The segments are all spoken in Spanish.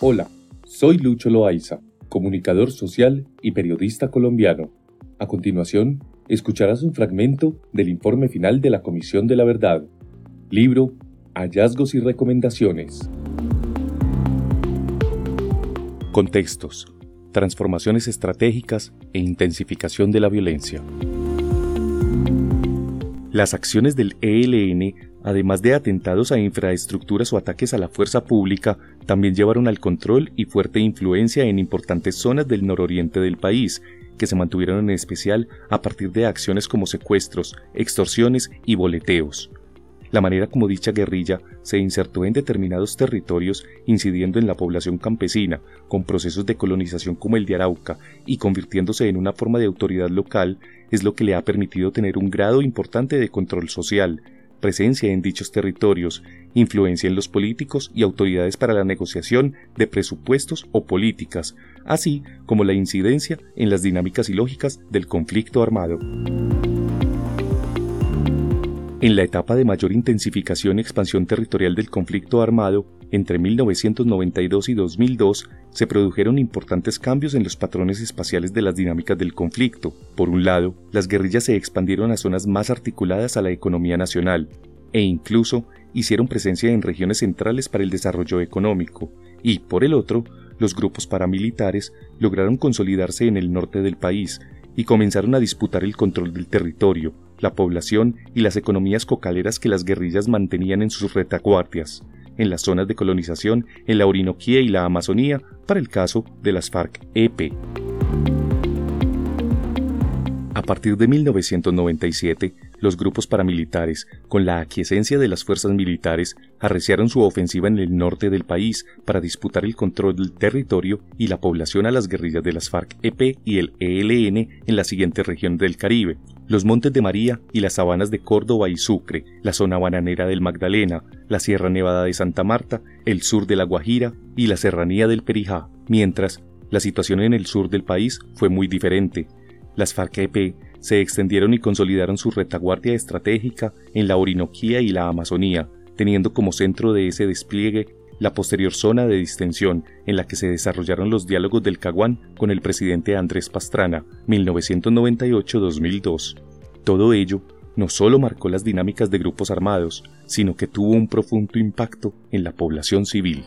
Hola, soy Lucho Loaiza, comunicador social y periodista colombiano. A continuación, escucharás un fragmento del informe final de la Comisión de la Verdad, libro Hallazgos y Recomendaciones. Contextos, transformaciones estratégicas e intensificación de la violencia. Las acciones del ELN, además de atentados a infraestructuras o ataques a la fuerza pública, también llevaron al control y fuerte influencia en importantes zonas del nororiente del país, que se mantuvieron en especial a partir de acciones como secuestros, extorsiones y boleteos. La manera como dicha guerrilla se insertó en determinados territorios incidiendo en la población campesina, con procesos de colonización como el de Arauca, y convirtiéndose en una forma de autoridad local, es lo que le ha permitido tener un grado importante de control social, presencia en dichos territorios, influencia en los políticos y autoridades para la negociación de presupuestos o políticas, así como la incidencia en las dinámicas y lógicas del conflicto armado. En la etapa de mayor intensificación y expansión territorial del conflicto armado, entre 1992 y 2002, se produjeron importantes cambios en los patrones espaciales de las dinámicas del conflicto. Por un lado, las guerrillas se expandieron a zonas más articuladas a la economía nacional, e incluso hicieron presencia en regiones centrales para el desarrollo económico, y por el otro, los grupos paramilitares lograron consolidarse en el norte del país y comenzaron a disputar el control del territorio, la población y las economías cocaleras que las guerrillas mantenían en sus retaguardias, en las zonas de colonización en la Orinoquía y la Amazonía, para el caso de las FARC-EP. A partir de 1997, los grupos paramilitares, con la aquiescencia de las fuerzas militares, arreciaron su ofensiva en el norte del país para disputar el control del territorio y la población a las guerrillas de las FARC-EP y el ELN en la siguiente región del Caribe, los Montes de María y las sabanas de Córdoba y Sucre, la zona bananera del Magdalena, la Sierra Nevada de Santa Marta, el sur de La Guajira y la serranía del Perijá, mientras la situación en el sur del país fue muy diferente. Las FARC-EP se extendieron y consolidaron su retaguardia estratégica en la Orinoquía y la Amazonía, teniendo como centro de ese despliegue la posterior zona de distensión en la que se desarrollaron los diálogos del Caguán con el presidente Andrés Pastrana, 1998-2002. Todo ello no solo marcó las dinámicas de grupos armados, sino que tuvo un profundo impacto en la población civil.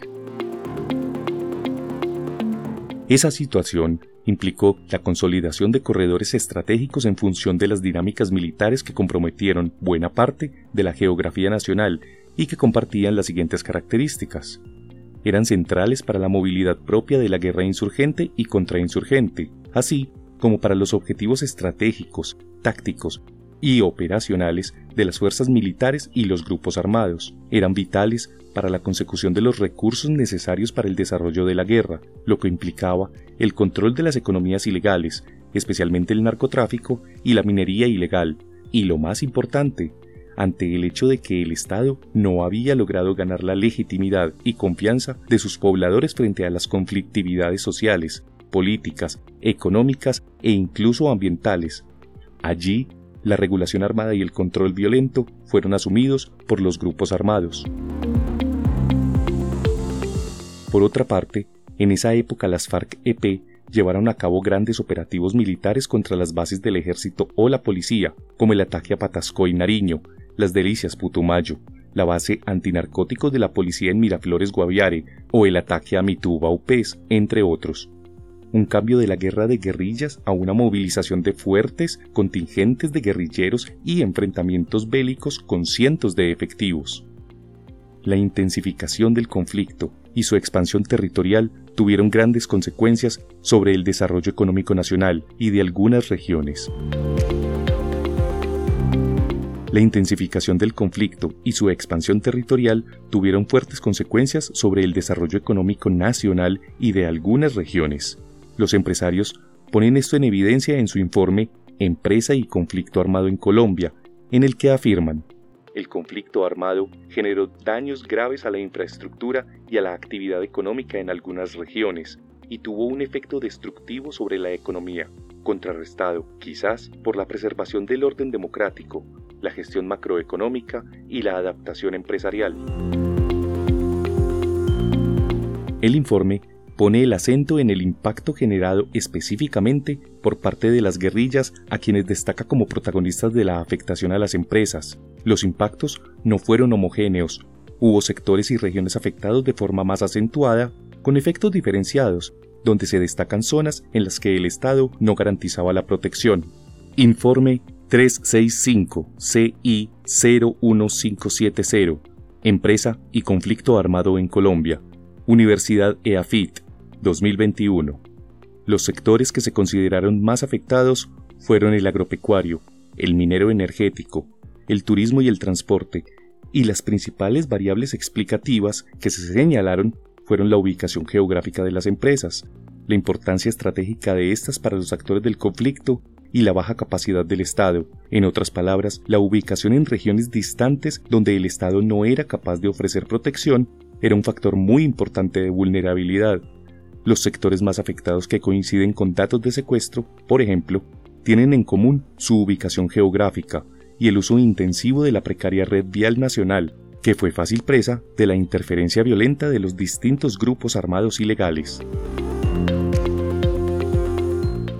Esa situación implicó la consolidación de corredores estratégicos en función de las dinámicas militares que comprometieron buena parte de la geografía nacional y que compartían las siguientes características. Eran centrales para la movilidad propia de la guerra insurgente y contrainsurgente, así como para los objetivos estratégicos, tácticos y operacionales de las fuerzas militares y los grupos armados. Eran vitales para la consecución de los recursos necesarios para el desarrollo de la guerra, lo que implicaba el control de las economías ilegales, especialmente el narcotráfico y la minería ilegal, y lo más importante, ante el hecho de que el Estado no había logrado ganar la legitimidad y confianza de sus pobladores frente a las conflictividades sociales, políticas, económicas e incluso ambientales. Allí, la regulación armada y el control violento fueron asumidos por los grupos armados. Por otra parte, en esa época las FARC-EP llevaron a cabo grandes operativos militares contra las bases del ejército o la policía, como el ataque a Patasco y Nariño, las Delicias Putumayo, la base antinarcóticos de la policía en Miraflores Guaviare o el ataque a Mituba Upes, entre otros. Un cambio de la guerra de guerrillas a una movilización de fuertes contingentes de guerrilleros y enfrentamientos bélicos con cientos de efectivos. La intensificación del conflicto y su expansión territorial tuvieron grandes consecuencias sobre el desarrollo económico nacional y de algunas regiones. La intensificación del conflicto y su expansión territorial tuvieron fuertes consecuencias sobre el desarrollo económico nacional y de algunas regiones. Los empresarios ponen esto en evidencia en su informe Empresa y conflicto armado en Colombia, en el que afirman, el conflicto armado generó daños graves a la infraestructura y a la actividad económica en algunas regiones y tuvo un efecto destructivo sobre la economía, contrarrestado quizás por la preservación del orden democrático, la gestión macroeconómica y la adaptación empresarial. El informe pone el acento en el impacto generado específicamente por parte de las guerrillas a quienes destaca como protagonistas de la afectación a las empresas. Los impactos no fueron homogéneos, hubo sectores y regiones afectados de forma más acentuada, con efectos diferenciados, donde se destacan zonas en las que el Estado no garantizaba la protección. Informe 365 CI 01570 Empresa y conflicto armado en Colombia Universidad EAFIT 2021. Los sectores que se consideraron más afectados fueron el agropecuario, el minero energético, el turismo y el transporte, y las principales variables explicativas que se señalaron fueron la ubicación geográfica de las empresas, la importancia estratégica de estas para los actores del conflicto y la baja capacidad del Estado, en otras palabras, la ubicación en regiones distantes donde el Estado no era capaz de ofrecer protección era un factor muy importante de vulnerabilidad, los sectores más afectados que coinciden con datos de secuestro, por ejemplo, tienen en común su ubicación geográfica y el uso intensivo de la precaria red vial nacional, que fue fácil presa de la interferencia violenta de los distintos grupos armados ilegales.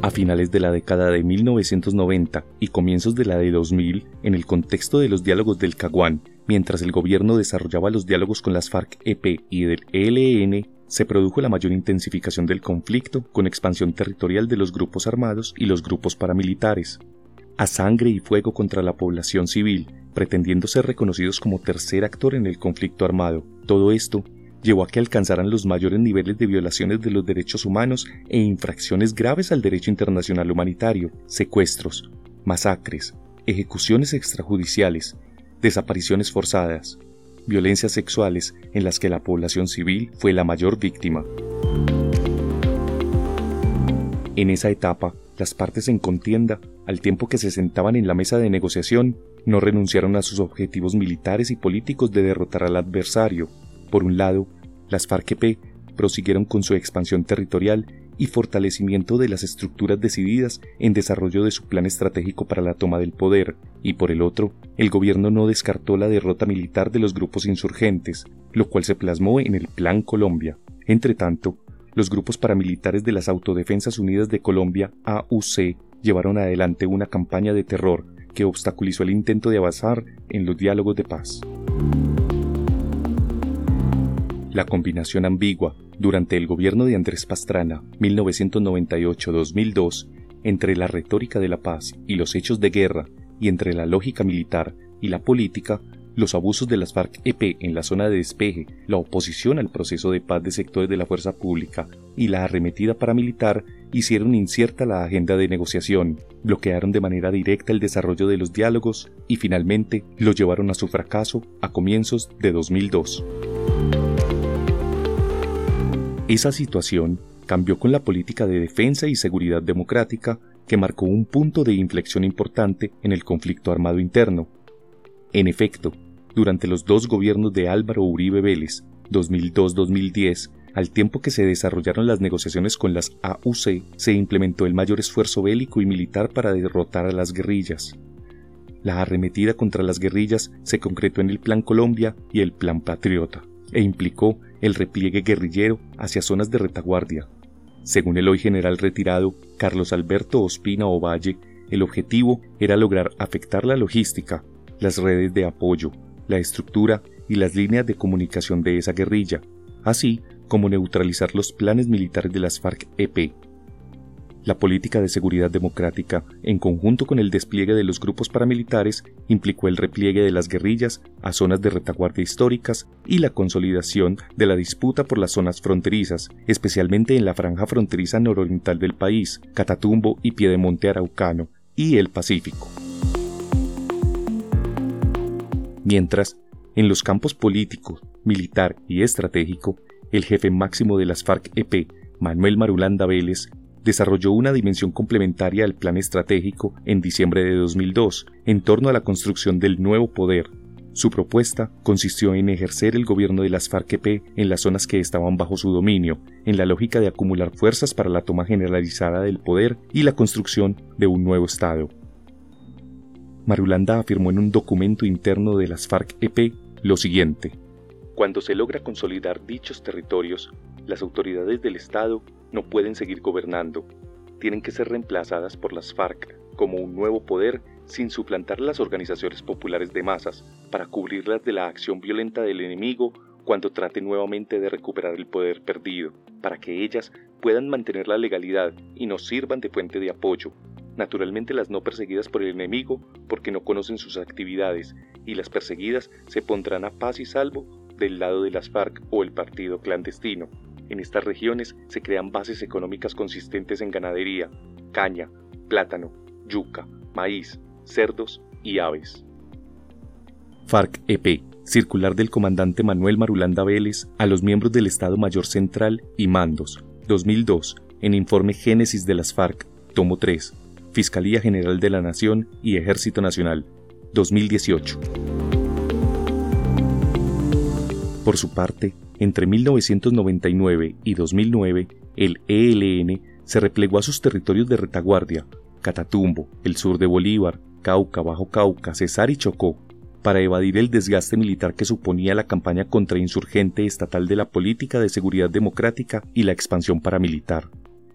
A finales de la década de 1990 y comienzos de la de 2000, en el contexto de los diálogos del Caguán, mientras el gobierno desarrollaba los diálogos con las FARC-EP y del ELN, se produjo la mayor intensificación del conflicto con expansión territorial de los grupos armados y los grupos paramilitares, a sangre y fuego contra la población civil, pretendiendo ser reconocidos como tercer actor en el conflicto armado. Todo esto llevó a que alcanzaran los mayores niveles de violaciones de los derechos humanos e infracciones graves al derecho internacional humanitario, secuestros, masacres, ejecuciones extrajudiciales, desapariciones forzadas, violencias sexuales en las que la población civil fue la mayor víctima. En esa etapa, las partes en contienda, al tiempo que se sentaban en la mesa de negociación, no renunciaron a sus objetivos militares y políticos de derrotar al adversario. Por un lado, las FARC-EP prosiguieron con su expansión territorial y fortalecimiento de las estructuras decididas en desarrollo de su plan estratégico para la toma del poder, y por el otro, el gobierno no descartó la derrota militar de los grupos insurgentes, lo cual se plasmó en el Plan Colombia. Entretanto, los grupos paramilitares de las Autodefensas Unidas de Colombia, AUC, llevaron adelante una campaña de terror que obstaculizó el intento de avanzar en los diálogos de paz. La combinación ambigua durante el gobierno de Andrés Pastrana 1998-2002 entre la retórica de la paz y los hechos de guerra y entre la lógica militar y la política, los abusos de las FARC-EP en la zona de despeje, la oposición al proceso de paz de sectores de la fuerza pública y la arremetida paramilitar hicieron incierta la agenda de negociación, bloquearon de manera directa el desarrollo de los diálogos y finalmente lo llevaron a su fracaso a comienzos de 2002. Esa situación cambió con la política de defensa y seguridad democrática que marcó un punto de inflexión importante en el conflicto armado interno. En efecto, durante los dos gobiernos de Álvaro Uribe Vélez, 2002-2010, al tiempo que se desarrollaron las negociaciones con las AUC, se implementó el mayor esfuerzo bélico y militar para derrotar a las guerrillas. La arremetida contra las guerrillas se concretó en el Plan Colombia y el Plan Patriota e implicó el repliegue guerrillero hacia zonas de retaguardia. Según el hoy general retirado Carlos Alberto Ospina Ovalle, el objetivo era lograr afectar la logística, las redes de apoyo, la estructura y las líneas de comunicación de esa guerrilla, así como neutralizar los planes militares de las FARC-EP la política de seguridad democrática, en conjunto con el despliegue de los grupos paramilitares, implicó el repliegue de las guerrillas a zonas de retaguardia históricas y la consolidación de la disputa por las zonas fronterizas, especialmente en la franja fronteriza nororiental del país, Catatumbo y Piedemonte Araucano, y el Pacífico. Mientras, en los campos político, militar y estratégico, el jefe máximo de las FARC-EP, Manuel Marulanda Vélez, desarrolló una dimensión complementaria al plan estratégico en diciembre de 2002 en torno a la construcción del nuevo poder. Su propuesta consistió en ejercer el gobierno de las FARC-EP en las zonas que estaban bajo su dominio, en la lógica de acumular fuerzas para la toma generalizada del poder y la construcción de un nuevo Estado. Marulanda afirmó en un documento interno de las FARC-EP lo siguiente. Cuando se logra consolidar dichos territorios, las autoridades del Estado no pueden seguir gobernando, tienen que ser reemplazadas por las FARC como un nuevo poder sin suplantar las organizaciones populares de masas para cubrirlas de la acción violenta del enemigo cuando trate nuevamente de recuperar el poder perdido, para que ellas puedan mantener la legalidad y nos sirvan de fuente de apoyo. Naturalmente las no perseguidas por el enemigo porque no conocen sus actividades y las perseguidas se pondrán a paz y salvo del lado de las FARC o el partido clandestino. En estas regiones se crean bases económicas consistentes en ganadería, caña, plátano, yuca, maíz, cerdos y aves. FARC-EP, circular del comandante Manuel Marulanda Vélez a los miembros del Estado Mayor Central y Mandos, 2002, en informe Génesis de las FARC, tomo 3, Fiscalía General de la Nación y Ejército Nacional, 2018. Por su parte, entre 1999 y 2009, el ELN se replegó a sus territorios de retaguardia, Catatumbo, el sur de Bolívar, Cauca, Bajo Cauca, Cesar y Chocó, para evadir el desgaste militar que suponía la campaña contrainsurgente estatal de la política de seguridad democrática y la expansión paramilitar.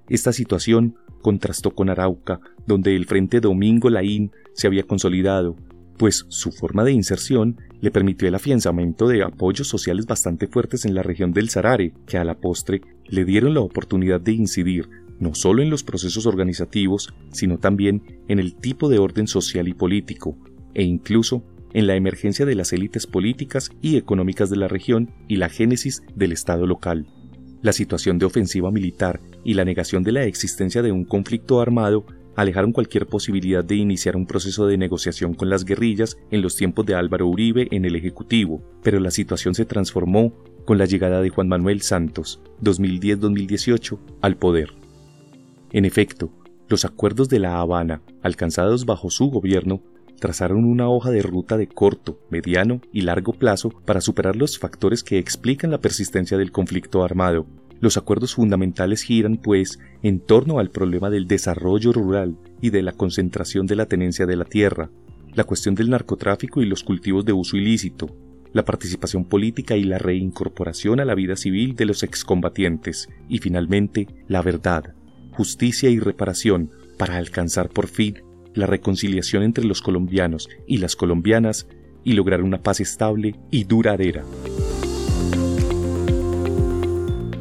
Esta situación contrastó con Arauca, donde el Frente Domingo Laín se había consolidado pues su forma de inserción le permitió el afianzamiento de apoyos sociales bastante fuertes en la región del Sarare, que a la postre le dieron la oportunidad de incidir no solo en los procesos organizativos, sino también en el tipo de orden social y político, e incluso en la emergencia de las élites políticas y económicas de la región y la génesis del Estado local. La situación de ofensiva militar y la negación de la existencia de un conflicto armado alejaron cualquier posibilidad de iniciar un proceso de negociación con las guerrillas en los tiempos de Álvaro Uribe en el Ejecutivo, pero la situación se transformó con la llegada de Juan Manuel Santos, 2010-2018, al poder. En efecto, los acuerdos de La Habana, alcanzados bajo su gobierno, trazaron una hoja de ruta de corto, mediano y largo plazo para superar los factores que explican la persistencia del conflicto armado, los acuerdos fundamentales giran, pues, en torno al problema del desarrollo rural y de la concentración de la tenencia de la tierra, la cuestión del narcotráfico y los cultivos de uso ilícito, la participación política y la reincorporación a la vida civil de los excombatientes, y finalmente la verdad, justicia y reparación para alcanzar por fin la reconciliación entre los colombianos y las colombianas y lograr una paz estable y duradera.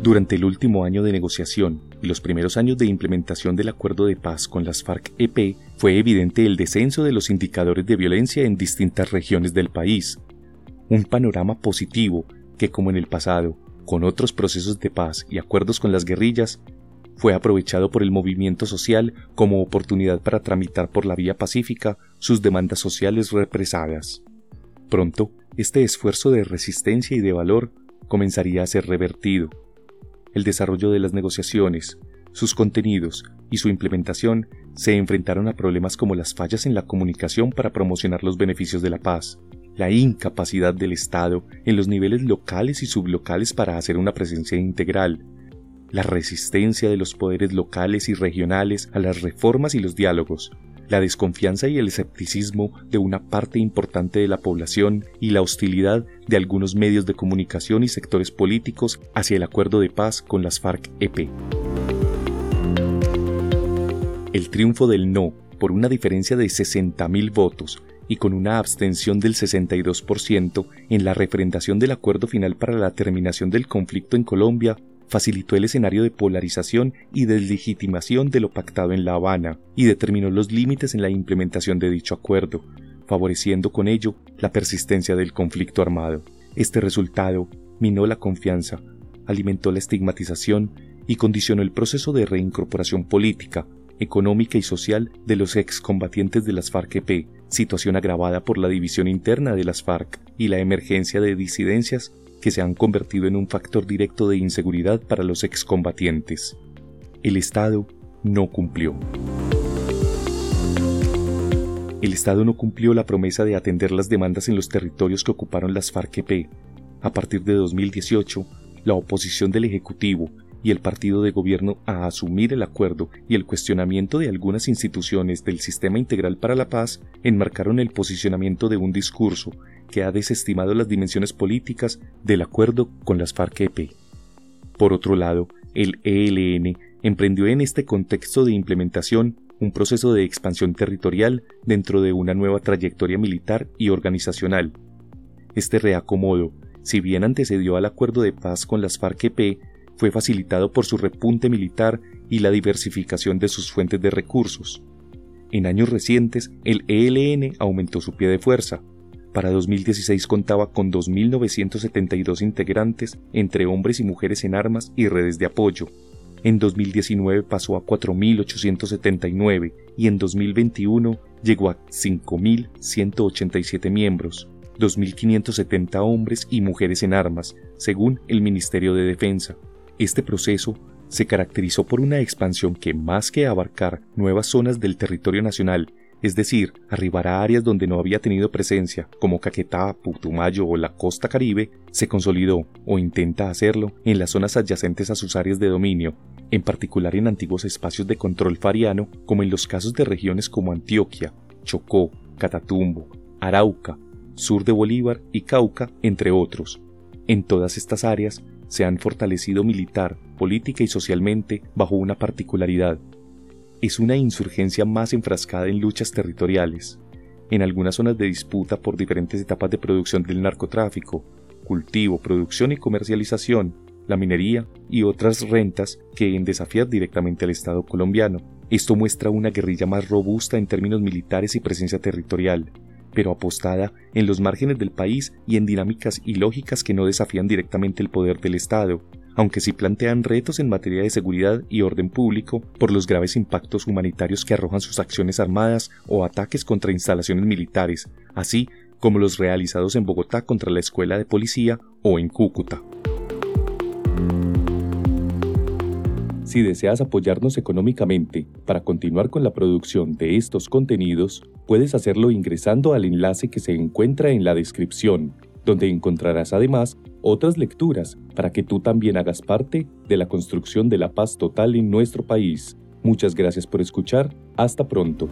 Durante el último año de negociación y los primeros años de implementación del acuerdo de paz con las FARC-EP fue evidente el descenso de los indicadores de violencia en distintas regiones del país. Un panorama positivo que, como en el pasado, con otros procesos de paz y acuerdos con las guerrillas, fue aprovechado por el movimiento social como oportunidad para tramitar por la vía pacífica sus demandas sociales represadas. Pronto, este esfuerzo de resistencia y de valor comenzaría a ser revertido el desarrollo de las negociaciones, sus contenidos y su implementación se enfrentaron a problemas como las fallas en la comunicación para promocionar los beneficios de la paz, la incapacidad del Estado en los niveles locales y sublocales para hacer una presencia integral, la resistencia de los poderes locales y regionales a las reformas y los diálogos, la desconfianza y el escepticismo de una parte importante de la población y la hostilidad de algunos medios de comunicación y sectores políticos hacia el acuerdo de paz con las FARC-EP. El triunfo del no, por una diferencia de 60.000 votos y con una abstención del 62% en la referendación del acuerdo final para la terminación del conflicto en Colombia, facilitó el escenario de polarización y deslegitimación de lo pactado en La Habana y determinó los límites en la implementación de dicho acuerdo, favoreciendo con ello la persistencia del conflicto armado. Este resultado minó la confianza, alimentó la estigmatización y condicionó el proceso de reincorporación política, económica y social de los excombatientes de las FARC-EP, situación agravada por la división interna de las FARC y la emergencia de disidencias que se han convertido en un factor directo de inseguridad para los excombatientes. El Estado no cumplió. El Estado no cumplió la promesa de atender las demandas en los territorios que ocuparon las FARC-EP. A partir de 2018, la oposición del Ejecutivo y el partido de gobierno a asumir el acuerdo y el cuestionamiento de algunas instituciones del Sistema Integral para la Paz enmarcaron el posicionamiento de un discurso que ha desestimado las dimensiones políticas del acuerdo con las FARC-EP. Por otro lado, el ELN emprendió en este contexto de implementación un proceso de expansión territorial dentro de una nueva trayectoria militar y organizacional. Este reacomodo, si bien antecedió al acuerdo de paz con las FARC-EP, fue facilitado por su repunte militar y la diversificación de sus fuentes de recursos. En años recientes, el ELN aumentó su pie de fuerza. Para 2016 contaba con 2.972 integrantes entre hombres y mujeres en armas y redes de apoyo. En 2019 pasó a 4.879 y en 2021 llegó a 5.187 miembros, 2.570 hombres y mujeres en armas, según el Ministerio de Defensa. Este proceso se caracterizó por una expansión que más que abarcar nuevas zonas del territorio nacional, es decir, arribar a áreas donde no había tenido presencia, como Caquetá, Putumayo o la costa caribe, se consolidó, o intenta hacerlo, en las zonas adyacentes a sus áreas de dominio, en particular en antiguos espacios de control fariano, como en los casos de regiones como Antioquia, Chocó, Catatumbo, Arauca, sur de Bolívar y Cauca, entre otros. En todas estas áreas se han fortalecido militar, política y socialmente bajo una particularidad. Es una insurgencia más enfrascada en luchas territoriales, en algunas zonas de disputa por diferentes etapas de producción del narcotráfico, cultivo, producción y comercialización, la minería y otras rentas que en desafiar directamente al Estado colombiano. Esto muestra una guerrilla más robusta en términos militares y presencia territorial, pero apostada en los márgenes del país y en dinámicas ilógicas que no desafían directamente el poder del Estado, aunque sí plantean retos en materia de seguridad y orden público por los graves impactos humanitarios que arrojan sus acciones armadas o ataques contra instalaciones militares, así como los realizados en Bogotá contra la escuela de policía o en Cúcuta. Si deseas apoyarnos económicamente para continuar con la producción de estos contenidos, puedes hacerlo ingresando al enlace que se encuentra en la descripción, donde encontrarás además otras lecturas para que tú también hagas parte de la construcción de la paz total en nuestro país. Muchas gracias por escuchar. Hasta pronto.